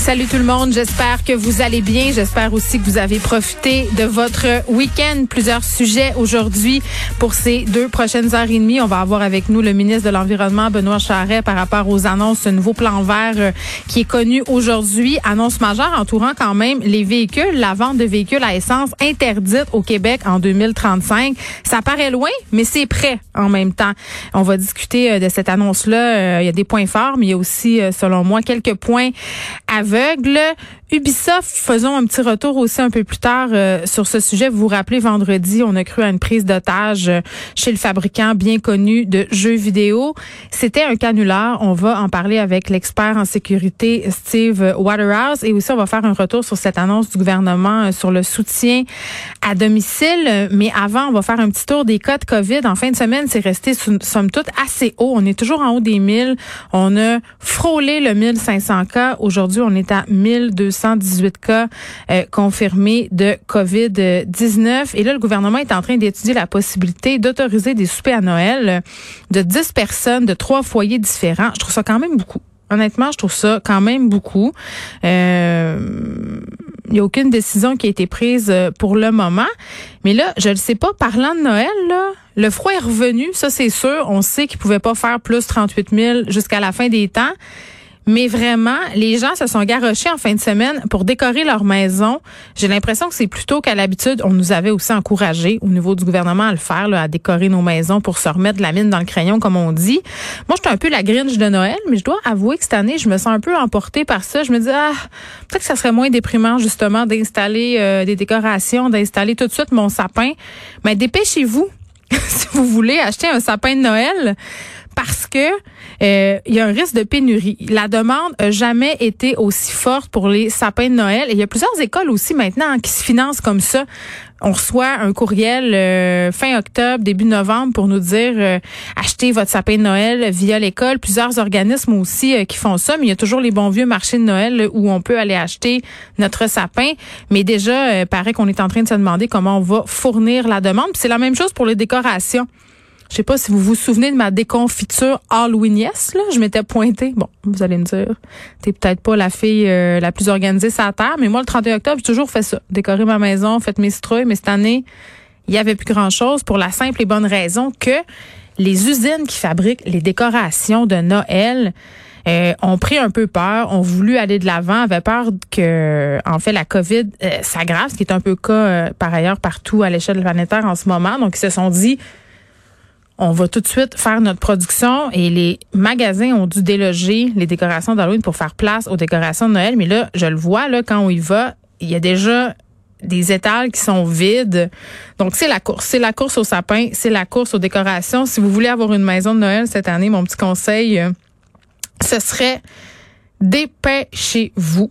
Salut tout le monde, j'espère que vous allez bien. J'espère aussi que vous avez profité de votre week-end. Plusieurs sujets aujourd'hui pour ces deux prochaines heures et demie. On va avoir avec nous le ministre de l'Environnement, Benoît Charret, par rapport aux annonces, ce nouveau plan vert euh, qui est connu aujourd'hui. Annonce majeure entourant quand même les véhicules, la vente de véhicules à essence interdite au Québec en 2035. Ça paraît loin, mais c'est prêt en même temps. On va discuter euh, de cette annonce-là. Euh, il y a des points forts, mais il y a aussi, selon moi, quelques points à aveugle. Ubisoft, faisons un petit retour aussi un peu plus tard euh, sur ce sujet. Vous vous rappelez, vendredi, on a cru à une prise d'otage euh, chez le fabricant bien connu de jeux vidéo. C'était un canular. On va en parler avec l'expert en sécurité Steve Waterhouse et aussi on va faire un retour sur cette annonce du gouvernement euh, sur le soutien à domicile. Mais avant, on va faire un petit tour des cas de COVID. En fin de semaine, c'est resté somme toute assez haut. On est toujours en haut des 1000. On a frôlé le 1500 cas. Aujourd'hui, on est à 1200 118 cas euh, confirmés de COVID-19. Et là, le gouvernement est en train d'étudier la possibilité d'autoriser des soupers à Noël de 10 personnes de trois foyers différents. Je trouve ça quand même beaucoup. Honnêtement, je trouve ça quand même beaucoup. Euh, il n'y a aucune décision qui a été prise euh, pour le moment. Mais là, je ne sais pas, parlant de Noël, là, le froid est revenu, ça c'est sûr. On sait qu'il pouvait pas faire plus 38 000 jusqu'à la fin des temps. Mais vraiment, les gens se sont garochés en fin de semaine pour décorer leur maison. J'ai l'impression que c'est plutôt qu'à l'habitude, on nous avait aussi encouragé au niveau du gouvernement à le faire, à décorer nos maisons pour se remettre la mine dans le crayon, comme on dit. Moi, je suis un peu la gringe de Noël, mais je dois avouer que cette année, je me sens un peu emportée par ça. Je me dis, ah, peut-être que ça serait moins déprimant, justement, d'installer euh, des décorations, d'installer tout de suite mon sapin. Mais dépêchez-vous si vous voulez acheter un sapin de Noël parce que euh, il y a un risque de pénurie. La demande n'a jamais été aussi forte pour les sapins de Noël. Et il y a plusieurs écoles aussi maintenant qui se financent comme ça. On reçoit un courriel euh, fin octobre, début novembre pour nous dire euh, achetez votre sapin de Noël via l'école. Plusieurs organismes aussi qui font ça, mais il y a toujours les bons vieux marchés de Noël où on peut aller acheter notre sapin. Mais déjà, paraît qu'on est en train de se demander comment on va fournir la demande. c'est la même chose pour les décorations. Je sais pas si vous vous souvenez de ma déconfiture Halloween yes, là. Je m'étais pointée. Bon, vous allez me dire, t'es peut-être pas la fille euh, la plus organisée sur la terre, mais moi, le 31 octobre, j'ai toujours fait ça. Décorer ma maison, fait mes citrouilles. Mais cette année, il y avait plus grand chose pour la simple et bonne raison que les usines qui fabriquent les décorations de Noël, euh, ont pris un peu peur, ont voulu aller de l'avant, avaient peur que, en fait, la COVID euh, s'aggrave, ce qui est un peu le cas par ailleurs partout à l'échelle planétaire en ce moment. Donc, ils se sont dit, on va tout de suite faire notre production et les magasins ont dû déloger les décorations d'Halloween pour faire place aux décorations de Noël. Mais là, je le vois, là, quand on y va, il y a déjà des étals qui sont vides. Donc, c'est la course. C'est la course au sapin. C'est la course aux décorations. Si vous voulez avoir une maison de Noël cette année, mon petit conseil, euh, ce serait dépêchez-vous